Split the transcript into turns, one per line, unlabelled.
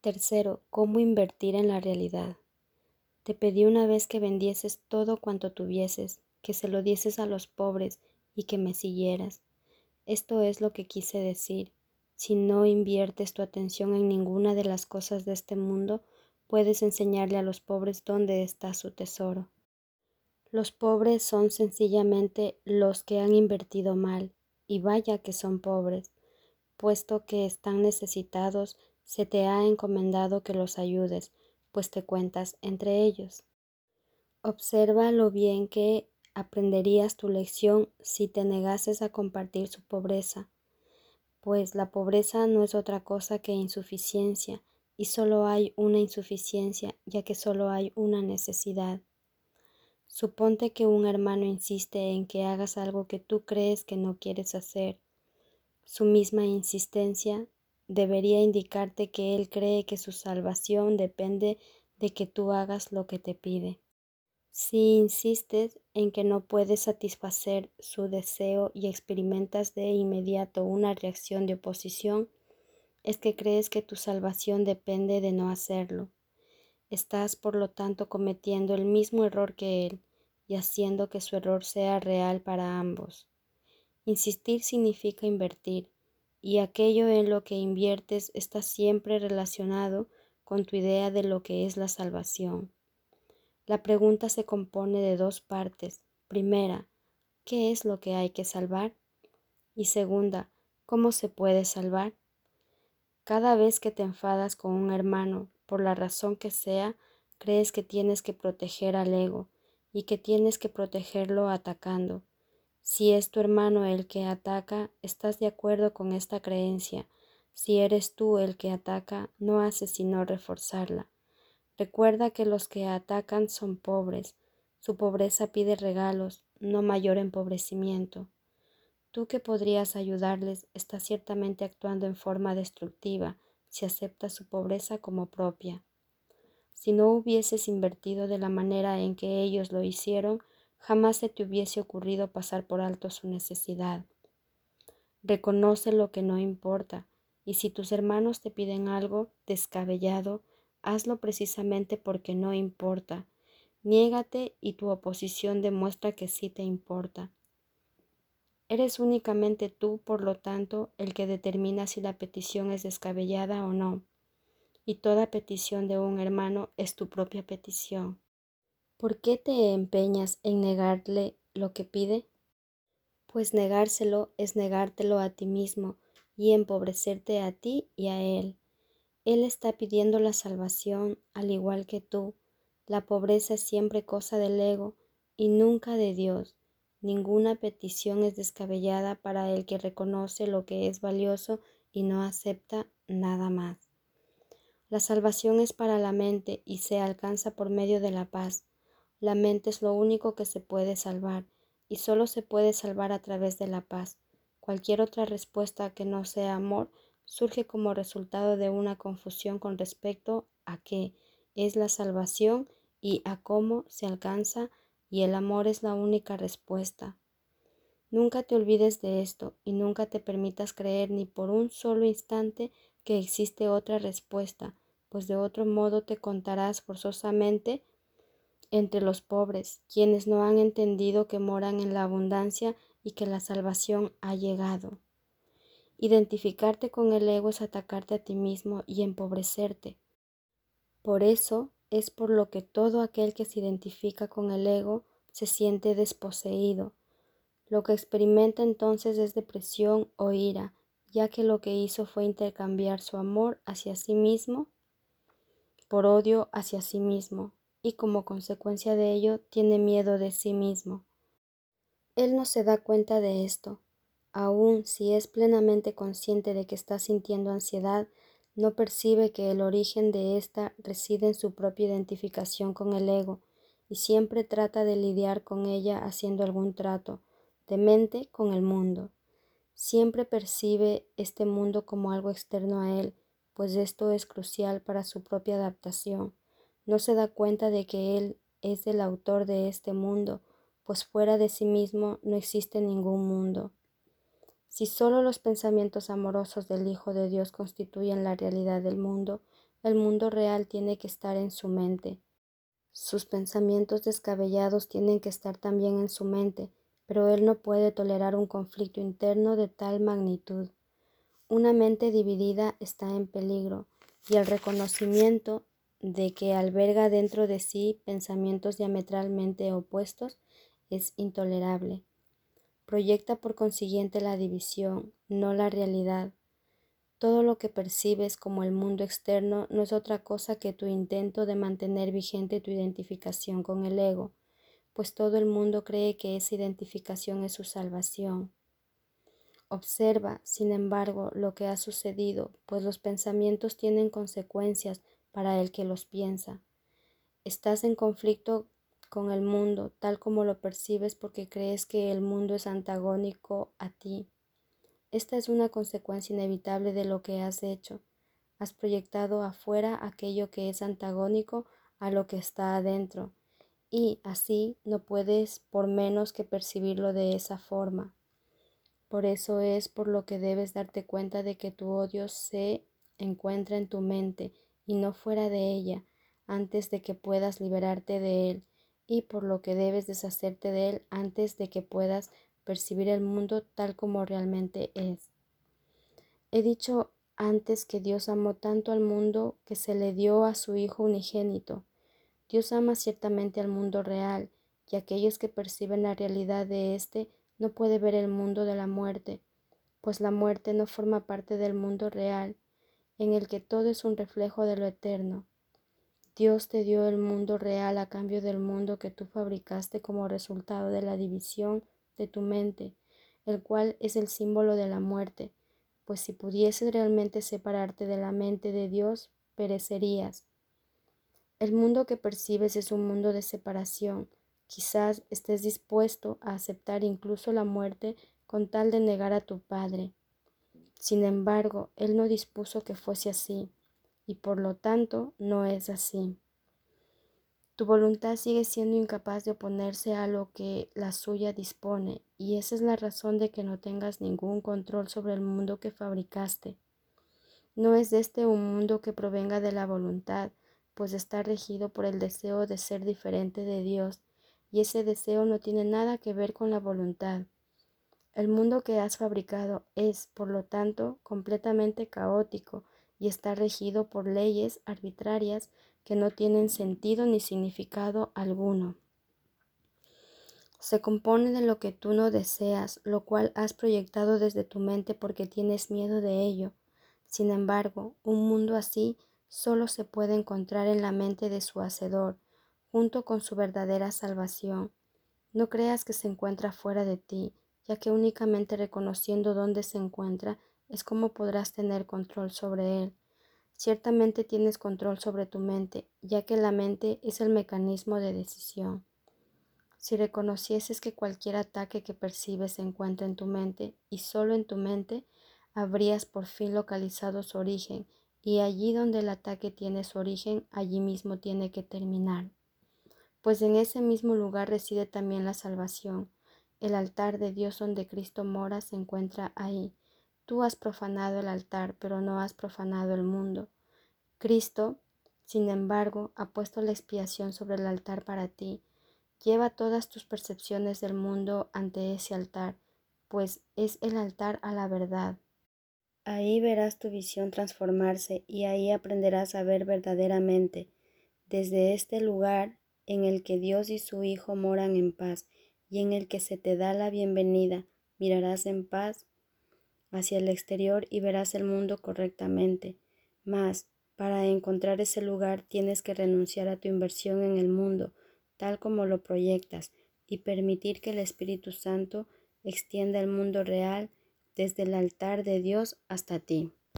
Tercero, cómo invertir en la realidad. Te pedí una vez que vendieses todo cuanto tuvieses, que se lo dieses a los pobres y que me siguieras. Esto es lo que quise decir. Si no inviertes tu atención en ninguna de las cosas de este mundo, puedes enseñarle a los pobres dónde está su tesoro. Los pobres son sencillamente los que han invertido mal, y vaya que son pobres, puesto que están necesitados, se te ha encomendado que los ayudes, pues te cuentas entre ellos. Observa lo bien que aprenderías tu lección si te negases a compartir su pobreza, pues la pobreza no es otra cosa que insuficiencia, y solo hay una insuficiencia, ya que solo hay una necesidad. Suponte que un hermano insiste en que hagas algo que tú crees que no quieres hacer. Su misma insistencia debería indicarte que él cree que su salvación depende de que tú hagas lo que te pide. Si insistes en que no puedes satisfacer su deseo y experimentas de inmediato una reacción de oposición, es que crees que tu salvación depende de no hacerlo. Estás, por lo tanto, cometiendo el mismo error que él y haciendo que su error sea real para ambos. Insistir significa invertir, y aquello en lo que inviertes está siempre relacionado con tu idea de lo que es la salvación. La pregunta se compone de dos partes. Primera, ¿qué es lo que hay que salvar? Y segunda, ¿cómo se puede salvar? Cada vez que te enfadas con un hermano, por la razón que sea, crees que tienes que proteger al ego y que tienes que protegerlo atacando. Si es tu hermano el que ataca, estás de acuerdo con esta creencia. Si eres tú el que ataca, no haces sino reforzarla. Recuerda que los que atacan son pobres. Su pobreza pide regalos, no mayor empobrecimiento. Tú que podrías ayudarles estás ciertamente actuando en forma destructiva si aceptas su pobreza como propia. Si no hubieses invertido de la manera en que ellos lo hicieron, jamás se te hubiese ocurrido pasar por alto su necesidad. Reconoce lo que no importa, y si tus hermanos te piden algo descabellado, hazlo precisamente porque no importa. Niégate y tu oposición demuestra que sí te importa. Eres únicamente tú, por lo tanto, el que determina si la petición es descabellada o no. Y toda petición de un hermano es tu propia petición. ¿Por qué te empeñas en negarle lo que pide? Pues negárselo es negártelo a ti mismo y empobrecerte a ti y a él. Él está pidiendo la salvación al igual que tú. La pobreza es siempre cosa del ego y nunca de Dios. Ninguna petición es descabellada para el que reconoce lo que es valioso y no acepta nada más. La salvación es para la mente y se alcanza por medio de la paz. La mente es lo único que se puede salvar y solo se puede salvar a través de la paz. Cualquier otra respuesta que no sea amor surge como resultado de una confusión con respecto a qué es la salvación y a cómo se alcanza y el amor es la única respuesta. Nunca te olvides de esto y nunca te permitas creer ni por un solo instante que existe otra respuesta, pues de otro modo te contarás forzosamente entre los pobres, quienes no han entendido que moran en la abundancia y que la salvación ha llegado. Identificarte con el ego es atacarte a ti mismo y empobrecerte. Por eso es por lo que todo aquel que se identifica con el ego se siente desposeído. Lo que experimenta entonces es depresión o ira, ya que lo que hizo fue intercambiar su amor hacia sí mismo por odio hacia sí mismo, y como consecuencia de ello tiene miedo de sí mismo. Él no se da cuenta de esto. Aun si es plenamente consciente de que está sintiendo ansiedad, no percibe que el origen de ésta reside en su propia identificación con el ego y siempre trata de lidiar con ella haciendo algún trato de mente con el mundo. Siempre percibe este mundo como algo externo a él, pues esto es crucial para su propia adaptación. No se da cuenta de que él es el autor de este mundo, pues fuera de sí mismo no existe ningún mundo. Si solo los pensamientos amorosos del Hijo de Dios constituyen la realidad del mundo, el mundo real tiene que estar en su mente. Sus pensamientos descabellados tienen que estar también en su mente, pero él no puede tolerar un conflicto interno de tal magnitud. Una mente dividida está en peligro, y el reconocimiento de que alberga dentro de sí pensamientos diametralmente opuestos es intolerable. Proyecta por consiguiente la división, no la realidad. Todo lo que percibes como el mundo externo no es otra cosa que tu intento de mantener vigente tu identificación con el ego, pues todo el mundo cree que esa identificación es su salvación. Observa, sin embargo, lo que ha sucedido, pues los pensamientos tienen consecuencias para el que los piensa. Estás en conflicto con el mundo tal como lo percibes porque crees que el mundo es antagónico a ti. Esta es una consecuencia inevitable de lo que has hecho. Has proyectado afuera aquello que es antagónico a lo que está adentro, y así no puedes por menos que percibirlo de esa forma. Por eso es por lo que debes darte cuenta de que tu odio se encuentra en tu mente y no fuera de ella, antes de que puedas liberarte de él, y por lo que debes deshacerte de él antes de que puedas percibir el mundo tal como realmente es. He dicho antes que Dios amó tanto al mundo que se le dio a su Hijo unigénito. Dios ama ciertamente al mundo real, y aquellos que perciben la realidad de éste no puede ver el mundo de la muerte, pues la muerte no forma parte del mundo real, en el que todo es un reflejo de lo eterno. Dios te dio el mundo real a cambio del mundo que tú fabricaste como resultado de la división de tu mente, el cual es el símbolo de la muerte, pues si pudieses realmente separarte de la mente de Dios, perecerías. El mundo que percibes es un mundo de separación, Quizás estés dispuesto a aceptar incluso la muerte con tal de negar a tu Padre. Sin embargo, Él no dispuso que fuese así, y por lo tanto no es así. Tu voluntad sigue siendo incapaz de oponerse a lo que la suya dispone, y esa es la razón de que no tengas ningún control sobre el mundo que fabricaste. No es este un mundo que provenga de la voluntad, pues está regido por el deseo de ser diferente de Dios y ese deseo no tiene nada que ver con la voluntad. El mundo que has fabricado es, por lo tanto, completamente caótico y está regido por leyes arbitrarias que no tienen sentido ni significado alguno. Se compone de lo que tú no deseas, lo cual has proyectado desde tu mente porque tienes miedo de ello. Sin embargo, un mundo así solo se puede encontrar en la mente de su hacedor, junto con su verdadera salvación. No creas que se encuentra fuera de ti, ya que únicamente reconociendo dónde se encuentra es como podrás tener control sobre él. Ciertamente tienes control sobre tu mente, ya que la mente es el mecanismo de decisión. Si reconocieses que cualquier ataque que percibes se encuentra en tu mente y solo en tu mente, habrías por fin localizado su origen, y allí donde el ataque tiene su origen, allí mismo tiene que terminar pues en ese mismo lugar reside también la salvación. El altar de Dios donde Cristo mora se encuentra ahí. Tú has profanado el altar, pero no has profanado el mundo. Cristo, sin embargo, ha puesto la expiación sobre el altar para ti. Lleva todas tus percepciones del mundo ante ese altar, pues es el altar a la verdad. Ahí verás tu visión transformarse y ahí aprenderás a ver verdaderamente. Desde este lugar en el que Dios y su Hijo moran en paz y en el que se te da la bienvenida, mirarás en paz hacia el exterior y verás el mundo correctamente. Mas, para encontrar ese lugar tienes que renunciar a tu inversión en el mundo, tal como lo proyectas, y permitir que el Espíritu Santo extienda el mundo real desde el altar de Dios hasta ti.